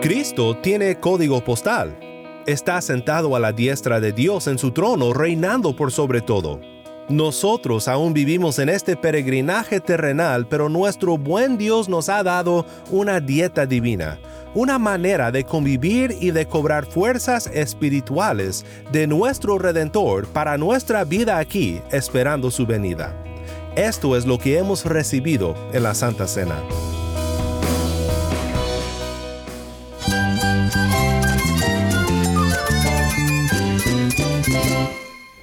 Cristo tiene código postal. Está sentado a la diestra de Dios en su trono, reinando por sobre todo. Nosotros aún vivimos en este peregrinaje terrenal, pero nuestro buen Dios nos ha dado una dieta divina, una manera de convivir y de cobrar fuerzas espirituales de nuestro Redentor para nuestra vida aquí, esperando su venida. Esto es lo que hemos recibido en la Santa Cena.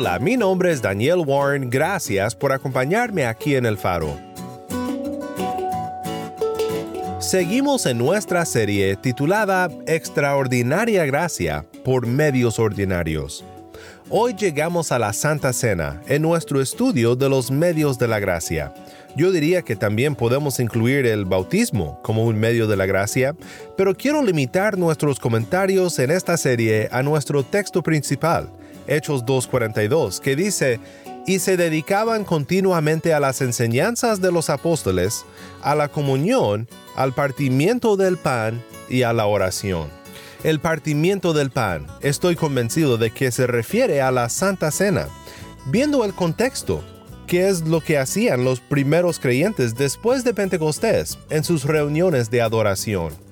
Hola, mi nombre es Daniel Warren, gracias por acompañarme aquí en El Faro. Seguimos en nuestra serie titulada Extraordinaria Gracia por Medios Ordinarios. Hoy llegamos a la Santa Cena en nuestro estudio de los medios de la gracia. Yo diría que también podemos incluir el bautismo como un medio de la gracia, pero quiero limitar nuestros comentarios en esta serie a nuestro texto principal, Hechos 2.42, que dice, y se dedicaban continuamente a las enseñanzas de los apóstoles, a la comunión, al partimiento del pan y a la oración. El partimiento del pan, estoy convencido de que se refiere a la Santa Cena. Viendo el contexto, ¿qué es lo que hacían los primeros creyentes después de Pentecostés en sus reuniones de adoración?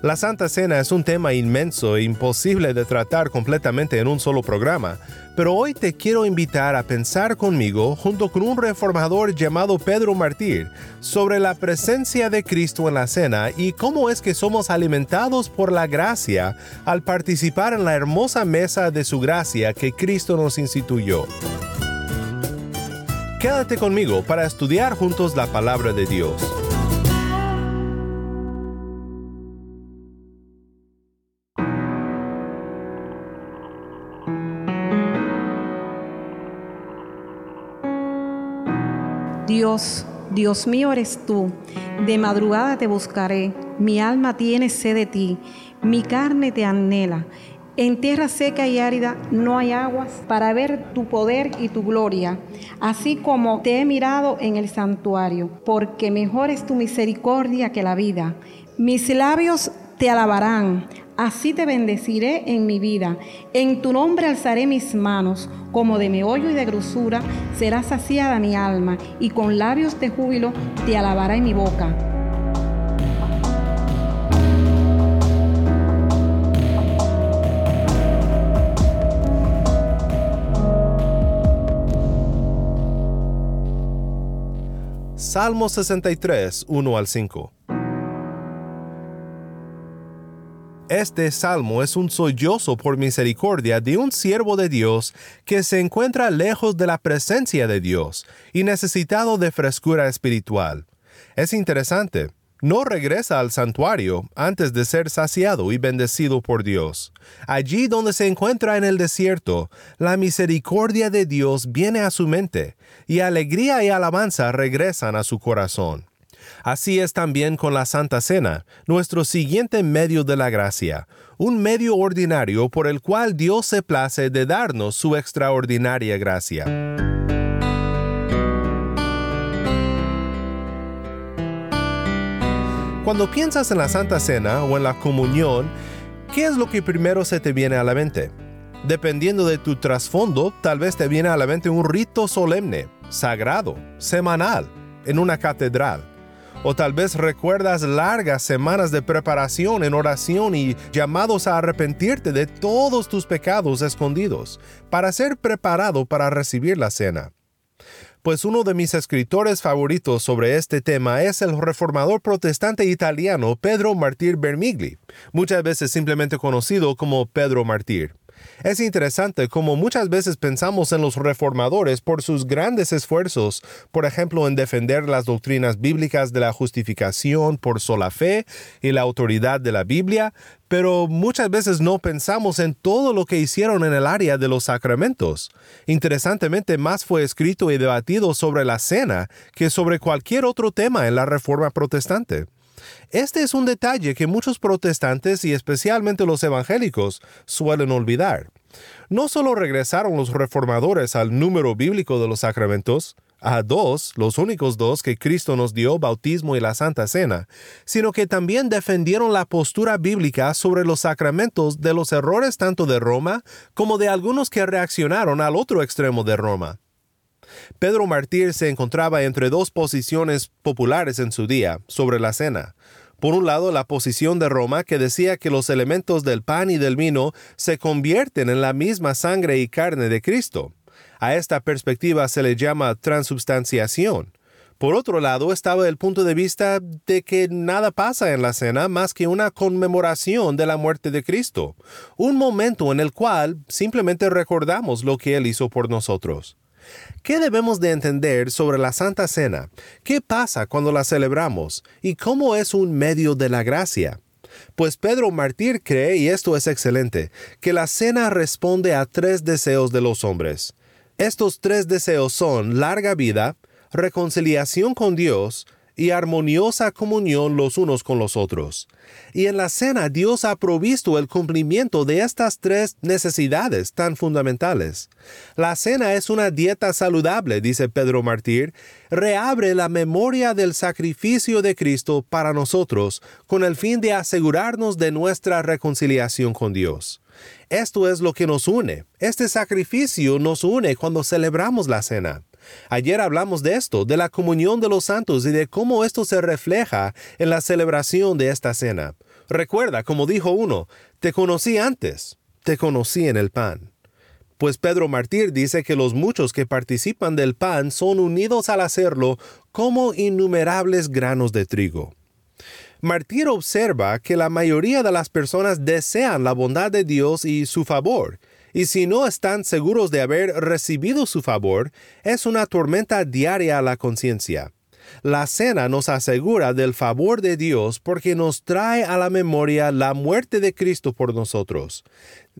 La Santa Cena es un tema inmenso e imposible de tratar completamente en un solo programa, pero hoy te quiero invitar a pensar conmigo, junto con un reformador llamado Pedro Martir, sobre la presencia de Cristo en la cena y cómo es que somos alimentados por la gracia al participar en la hermosa mesa de su gracia que Cristo nos instituyó. Quédate conmigo para estudiar juntos la palabra de Dios. Dios, mío eres tú. De madrugada te buscaré. Mi alma tiene sed de ti. Mi carne te anhela. En tierra seca y árida no hay aguas para ver tu poder y tu gloria, así como te he mirado en el santuario, porque mejor es tu misericordia que la vida. Mis labios te alabarán, así te bendeciré en mi vida. En tu nombre alzaré mis manos, como de meollo y de grosura será saciada mi alma, y con labios de júbilo te alabará en mi boca. Salmo 63, 1 al 5. Este salmo es un sollozo por misericordia de un siervo de Dios que se encuentra lejos de la presencia de Dios y necesitado de frescura espiritual. Es interesante, no regresa al santuario antes de ser saciado y bendecido por Dios. Allí donde se encuentra en el desierto, la misericordia de Dios viene a su mente, y alegría y alabanza regresan a su corazón. Así es también con la Santa Cena, nuestro siguiente medio de la gracia, un medio ordinario por el cual Dios se place de darnos su extraordinaria gracia. Cuando piensas en la Santa Cena o en la comunión, ¿qué es lo que primero se te viene a la mente? Dependiendo de tu trasfondo, tal vez te viene a la mente un rito solemne, sagrado, semanal, en una catedral. O tal vez recuerdas largas semanas de preparación en oración y llamados a arrepentirte de todos tus pecados escondidos, para ser preparado para recibir la cena. pues uno de mis escritores favoritos sobre este tema es el reformador protestante italiano Pedro Martir Bermigli, muchas veces simplemente conocido como Pedro Martir. Es interesante cómo muchas veces pensamos en los reformadores por sus grandes esfuerzos, por ejemplo, en defender las doctrinas bíblicas de la justificación por sola fe y la autoridad de la Biblia, pero muchas veces no pensamos en todo lo que hicieron en el área de los sacramentos. Interesantemente, más fue escrito y debatido sobre la cena que sobre cualquier otro tema en la Reforma protestante. Este es un detalle que muchos protestantes y especialmente los evangélicos suelen olvidar. No solo regresaron los reformadores al número bíblico de los sacramentos, a dos, los únicos dos que Cristo nos dio, bautismo y la Santa Cena, sino que también defendieron la postura bíblica sobre los sacramentos de los errores tanto de Roma como de algunos que reaccionaron al otro extremo de Roma. Pedro Martir se encontraba entre dos posiciones populares en su día sobre la cena. Por un lado, la posición de Roma que decía que los elementos del pan y del vino se convierten en la misma sangre y carne de Cristo. A esta perspectiva se le llama transubstanciación. Por otro lado estaba el punto de vista de que nada pasa en la cena más que una conmemoración de la muerte de Cristo, un momento en el cual simplemente recordamos lo que Él hizo por nosotros. ¿Qué debemos de entender sobre la Santa Cena? ¿Qué pasa cuando la celebramos? ¿Y cómo es un medio de la gracia? Pues Pedro Martir cree, y esto es excelente, que la cena responde a tres deseos de los hombres. Estos tres deseos son larga vida, reconciliación con Dios y armoniosa comunión los unos con los otros. Y en la cena Dios ha provisto el cumplimiento de estas tres necesidades tan fundamentales. La cena es una dieta saludable, dice Pedro Martir, reabre la memoria del sacrificio de Cristo para nosotros con el fin de asegurarnos de nuestra reconciliación con Dios. Esto es lo que nos une. Este sacrificio nos une cuando celebramos la cena. Ayer hablamos de esto, de la comunión de los santos y de cómo esto se refleja en la celebración de esta cena. Recuerda, como dijo uno, te conocí antes, te conocí en el pan. Pues Pedro Martir dice que los muchos que participan del pan son unidos al hacerlo como innumerables granos de trigo. Martir observa que la mayoría de las personas desean la bondad de Dios y su favor, y si no están seguros de haber recibido su favor, es una tormenta diaria a la conciencia. La cena nos asegura del favor de Dios porque nos trae a la memoria la muerte de Cristo por nosotros.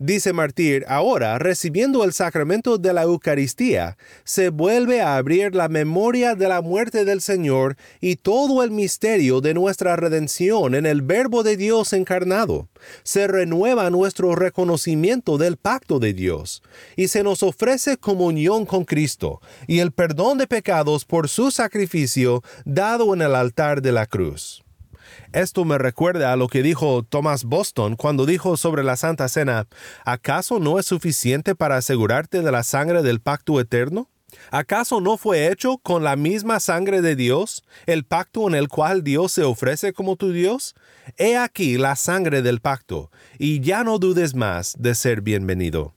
Dice Martir, ahora, recibiendo el sacramento de la Eucaristía, se vuelve a abrir la memoria de la muerte del Señor y todo el misterio de nuestra redención en el Verbo de Dios encarnado. Se renueva nuestro reconocimiento del pacto de Dios y se nos ofrece comunión con Cristo y el perdón de pecados por su sacrificio dado en el altar de la cruz. Esto me recuerda a lo que dijo Thomas Boston cuando dijo sobre la Santa Cena, ¿acaso no es suficiente para asegurarte de la sangre del pacto eterno? ¿Acaso no fue hecho con la misma sangre de Dios, el pacto en el cual Dios se ofrece como tu Dios? He aquí la sangre del pacto, y ya no dudes más de ser bienvenido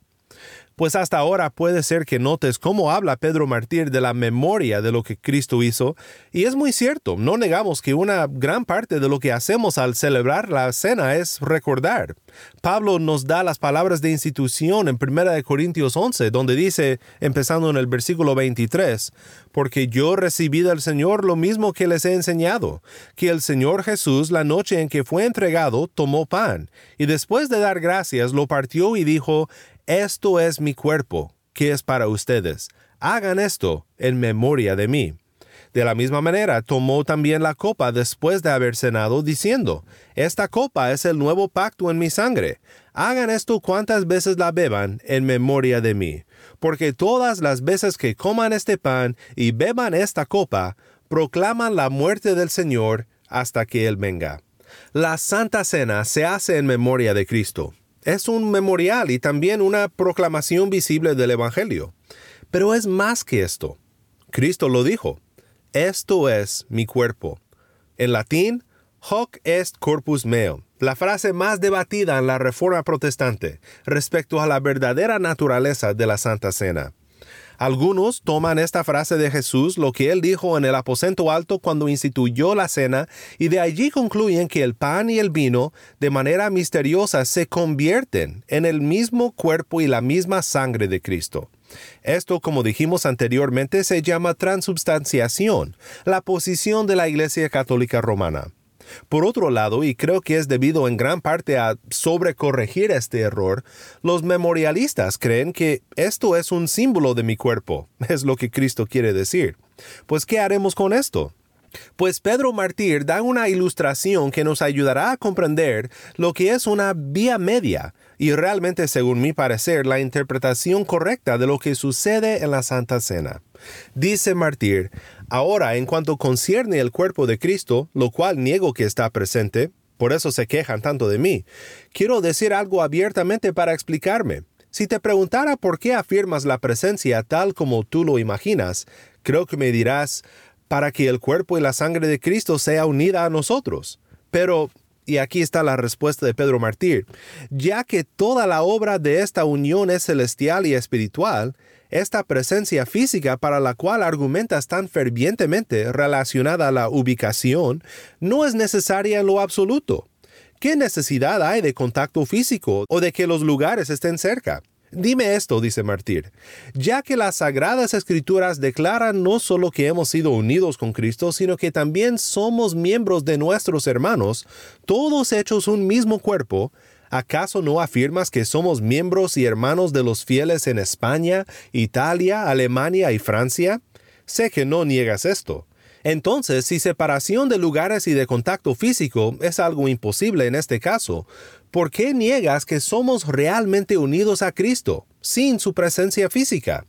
pues hasta ahora puede ser que notes cómo habla Pedro Martir de la memoria de lo que Cristo hizo, y es muy cierto, no negamos que una gran parte de lo que hacemos al celebrar la cena es recordar. Pablo nos da las palabras de institución en 1 Corintios 11, donde dice, empezando en el versículo 23, porque yo recibí del Señor lo mismo que les he enseñado, que el Señor Jesús la noche en que fue entregado tomó pan, y después de dar gracias lo partió y dijo, esto es mi cuerpo, que es para ustedes. Hagan esto en memoria de mí. De la misma manera, tomó también la copa después de haber cenado, diciendo, Esta copa es el nuevo pacto en mi sangre. Hagan esto cuantas veces la beban en memoria de mí. Porque todas las veces que coman este pan y beban esta copa, proclaman la muerte del Señor hasta que Él venga. La Santa Cena se hace en memoria de Cristo es un memorial y también una proclamación visible del Evangelio. Pero es más que esto. Cristo lo dijo, esto es mi cuerpo. En latín, hoc est corpus meo, la frase más debatida en la Reforma protestante respecto a la verdadera naturaleza de la Santa Cena. Algunos toman esta frase de Jesús, lo que él dijo en el aposento alto cuando instituyó la cena, y de allí concluyen que el pan y el vino, de manera misteriosa, se convierten en el mismo cuerpo y la misma sangre de Cristo. Esto, como dijimos anteriormente, se llama transubstanciación, la posición de la Iglesia Católica Romana. Por otro lado, y creo que es debido en gran parte a sobrecorregir este error, los memorialistas creen que esto es un símbolo de mi cuerpo, es lo que Cristo quiere decir. Pues, ¿qué haremos con esto? Pues Pedro Martir da una ilustración que nos ayudará a comprender lo que es una vía media y realmente, según mi parecer, la interpretación correcta de lo que sucede en la Santa Cena. Dice Martir, ahora en cuanto concierne el cuerpo de Cristo, lo cual niego que está presente, por eso se quejan tanto de mí, quiero decir algo abiertamente para explicarme. Si te preguntara por qué afirmas la presencia tal como tú lo imaginas, creo que me dirás, para que el cuerpo y la sangre de Cristo sea unida a nosotros. Pero y aquí está la respuesta de Pedro Martir, ya que toda la obra de esta unión es celestial y espiritual, esta presencia física para la cual argumentas tan fervientemente relacionada a la ubicación no es necesaria en lo absoluto. ¿Qué necesidad hay de contacto físico o de que los lugares estén cerca? Dime esto, dice Martir, ya que las sagradas escrituras declaran no solo que hemos sido unidos con Cristo, sino que también somos miembros de nuestros hermanos, todos hechos un mismo cuerpo, ¿acaso no afirmas que somos miembros y hermanos de los fieles en España, Italia, Alemania y Francia? Sé que no niegas esto. Entonces, si separación de lugares y de contacto físico es algo imposible en este caso, ¿por qué niegas que somos realmente unidos a Cristo, sin su presencia física?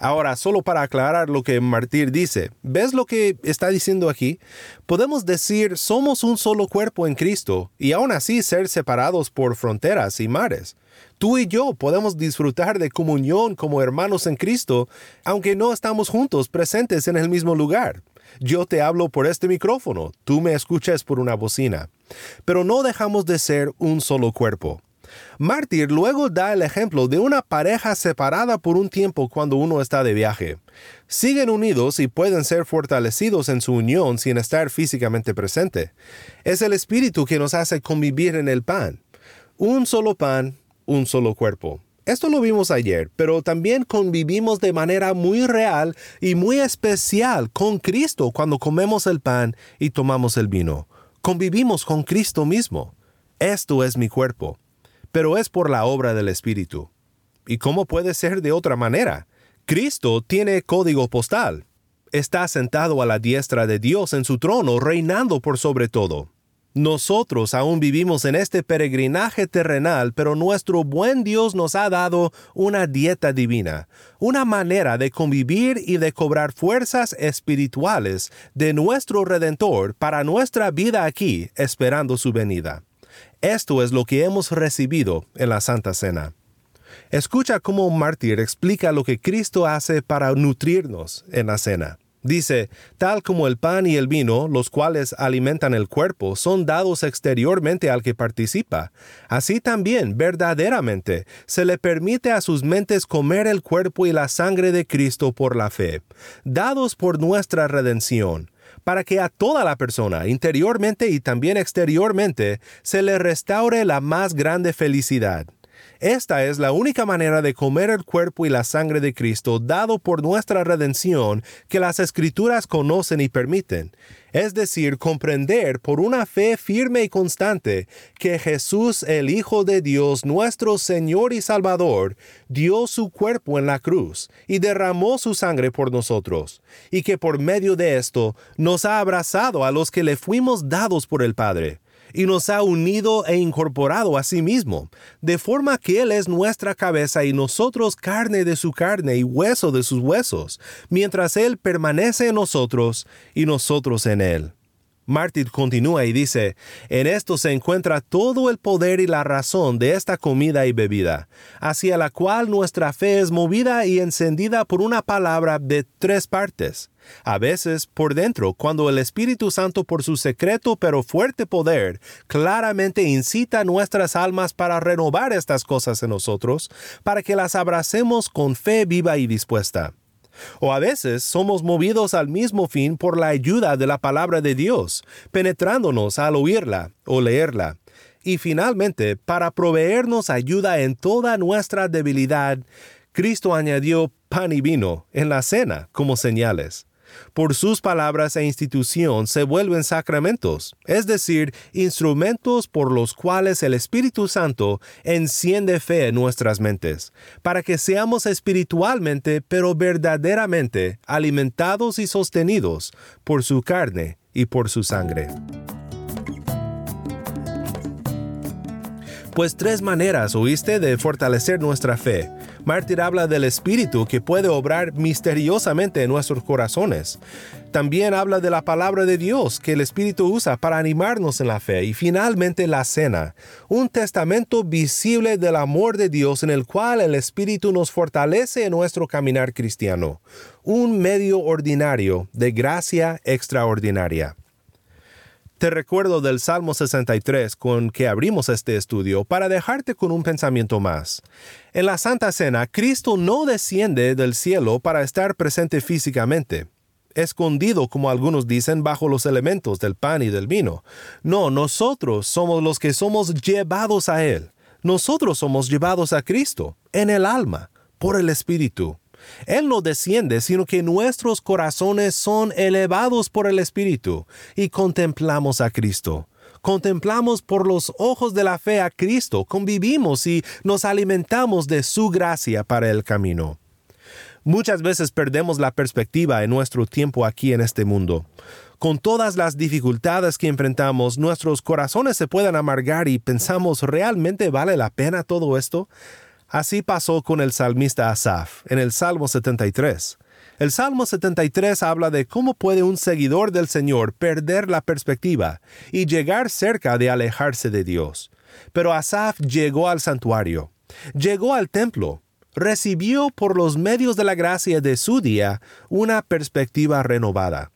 Ahora, solo para aclarar lo que Martir dice, ¿ves lo que está diciendo aquí? Podemos decir somos un solo cuerpo en Cristo y aún así ser separados por fronteras y mares. Tú y yo podemos disfrutar de comunión como hermanos en Cristo, aunque no estamos juntos presentes en el mismo lugar. Yo te hablo por este micrófono, tú me escuchas por una bocina. Pero no dejamos de ser un solo cuerpo. Mártir luego da el ejemplo de una pareja separada por un tiempo cuando uno está de viaje. Siguen unidos y pueden ser fortalecidos en su unión sin estar físicamente presente. Es el espíritu que nos hace convivir en el pan. Un solo pan, un solo cuerpo. Esto lo vimos ayer, pero también convivimos de manera muy real y muy especial con Cristo cuando comemos el pan y tomamos el vino. Convivimos con Cristo mismo. Esto es mi cuerpo, pero es por la obra del Espíritu. ¿Y cómo puede ser de otra manera? Cristo tiene código postal. Está sentado a la diestra de Dios en su trono, reinando por sobre todo. Nosotros aún vivimos en este peregrinaje terrenal, pero nuestro buen Dios nos ha dado una dieta divina, una manera de convivir y de cobrar fuerzas espirituales de nuestro Redentor para nuestra vida aquí, esperando su venida. Esto es lo que hemos recibido en la Santa Cena. Escucha cómo un mártir explica lo que Cristo hace para nutrirnos en la cena. Dice, tal como el pan y el vino, los cuales alimentan el cuerpo, son dados exteriormente al que participa, así también verdaderamente se le permite a sus mentes comer el cuerpo y la sangre de Cristo por la fe, dados por nuestra redención para que a toda la persona, interiormente y también exteriormente, se le restaure la más grande felicidad. Esta es la única manera de comer el cuerpo y la sangre de Cristo dado por nuestra redención que las escrituras conocen y permiten, es decir, comprender por una fe firme y constante que Jesús, el Hijo de Dios, nuestro Señor y Salvador, dio su cuerpo en la cruz y derramó su sangre por nosotros, y que por medio de esto nos ha abrazado a los que le fuimos dados por el Padre y nos ha unido e incorporado a sí mismo, de forma que Él es nuestra cabeza y nosotros carne de su carne y hueso de sus huesos, mientras Él permanece en nosotros y nosotros en Él. Mártir continúa y dice, en esto se encuentra todo el poder y la razón de esta comida y bebida, hacia la cual nuestra fe es movida y encendida por una palabra de tres partes. A veces, por dentro, cuando el Espíritu Santo por su secreto pero fuerte poder claramente incita nuestras almas para renovar estas cosas en nosotros, para que las abracemos con fe viva y dispuesta O a veces somos movidos al mismo fin por la ayuda de la palabra de Dios, penetrándonos al oírla o leerla. Y finalmente, para proveernos ayuda en toda nuestra debilidad, Cristo añadió pan y vino en la cena como señales por sus palabras e institución se vuelven sacramentos, es decir, instrumentos por los cuales el Espíritu Santo enciende fe en nuestras mentes, para que seamos espiritualmente, pero verdaderamente, alimentados y sostenidos por su carne y por su sangre. Pues tres maneras oíste de fortalecer nuestra fe. Mártir habla del Espíritu que puede obrar misteriosamente en nuestros corazones. También habla de la palabra de Dios que el Espíritu usa para animarnos en la fe. Y finalmente la cena, un testamento visible del amor de Dios en el cual el Espíritu nos fortalece en nuestro caminar cristiano. Un medio ordinario de gracia extraordinaria. Te recuerdo del Salmo 63 con que abrimos este estudio para dejarte con un pensamiento más. En la Santa Cena, Cristo no desciende del cielo para estar presente físicamente, escondido como algunos dicen bajo los elementos del pan y del vino. No, nosotros somos los que somos llevados a Él. Nosotros somos llevados a Cristo, en el alma, por el Espíritu. Él no desciende, sino que nuestros corazones son elevados por el Espíritu y contemplamos a Cristo. Contemplamos por los ojos de la fe a Cristo, convivimos y nos alimentamos de su gracia para el camino. Muchas veces perdemos la perspectiva en nuestro tiempo aquí en este mundo. Con todas las dificultades que enfrentamos, nuestros corazones se pueden amargar y pensamos, ¿realmente vale la pena todo esto? Así pasó con el salmista Asaf en el Salmo 73. El Salmo 73 habla de cómo puede un seguidor del Señor perder la perspectiva y llegar cerca de alejarse de Dios. Pero Asaf llegó al santuario, llegó al templo, recibió por los medios de la gracia de su día una perspectiva renovada.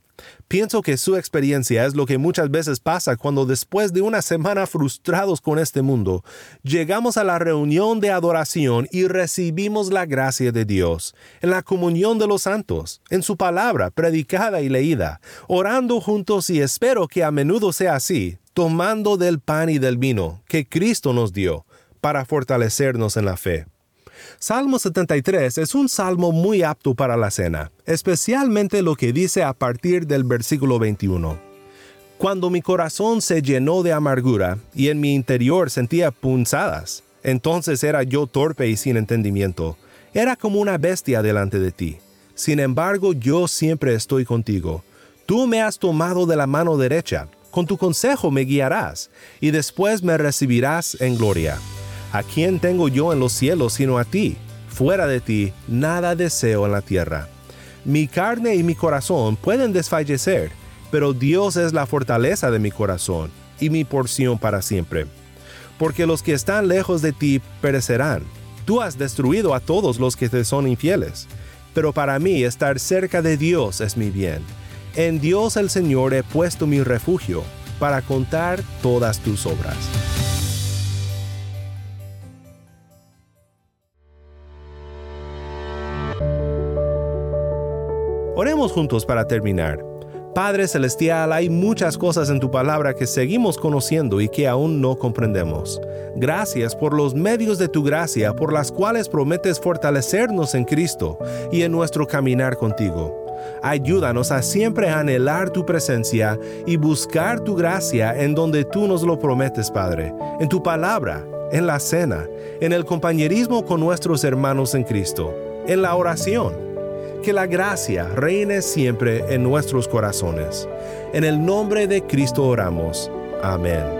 Pienso que su experiencia es lo que muchas veces pasa cuando después de una semana frustrados con este mundo, llegamos a la reunión de adoración y recibimos la gracia de Dios, en la comunión de los santos, en su palabra predicada y leída, orando juntos y espero que a menudo sea así, tomando del pan y del vino que Cristo nos dio para fortalecernos en la fe. Salmo 73 es un salmo muy apto para la cena, especialmente lo que dice a partir del versículo 21. Cuando mi corazón se llenó de amargura y en mi interior sentía punzadas, entonces era yo torpe y sin entendimiento, era como una bestia delante de ti. Sin embargo, yo siempre estoy contigo. Tú me has tomado de la mano derecha, con tu consejo me guiarás, y después me recibirás en gloria. ¿A quién tengo yo en los cielos sino a ti? Fuera de ti, nada deseo en la tierra. Mi carne y mi corazón pueden desfallecer, pero Dios es la fortaleza de mi corazón y mi porción para siempre. Porque los que están lejos de ti perecerán. Tú has destruido a todos los que te son infieles. Pero para mí estar cerca de Dios es mi bien. En Dios el Señor he puesto mi refugio para contar todas tus obras. Juntos para terminar. Padre Celestial, hay muchas cosas en tu palabra que seguimos conociendo y que aún no comprendemos. Gracias por los medios de tu gracia por las cuales prometes fortalecernos en Cristo y en nuestro caminar contigo. Ayúdanos a siempre anhelar tu presencia y buscar tu gracia en donde tú nos lo prometes, Padre, en tu palabra, en la cena, en el compañerismo con nuestros hermanos en Cristo, en la oración que la gracia reine siempre en nuestros corazones. En el nombre de Cristo oramos. Amén.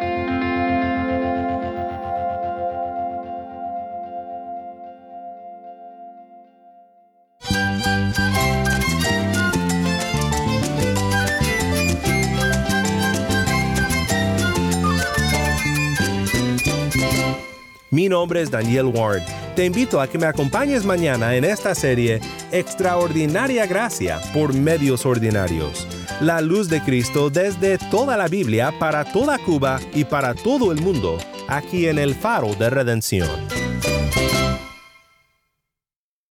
nombre es Daniel Ward. Te invito a que me acompañes mañana en esta serie Extraordinaria Gracia por Medios Ordinarios. La luz de Cristo desde toda la Biblia para toda Cuba y para todo el mundo, aquí en el Faro de Redención.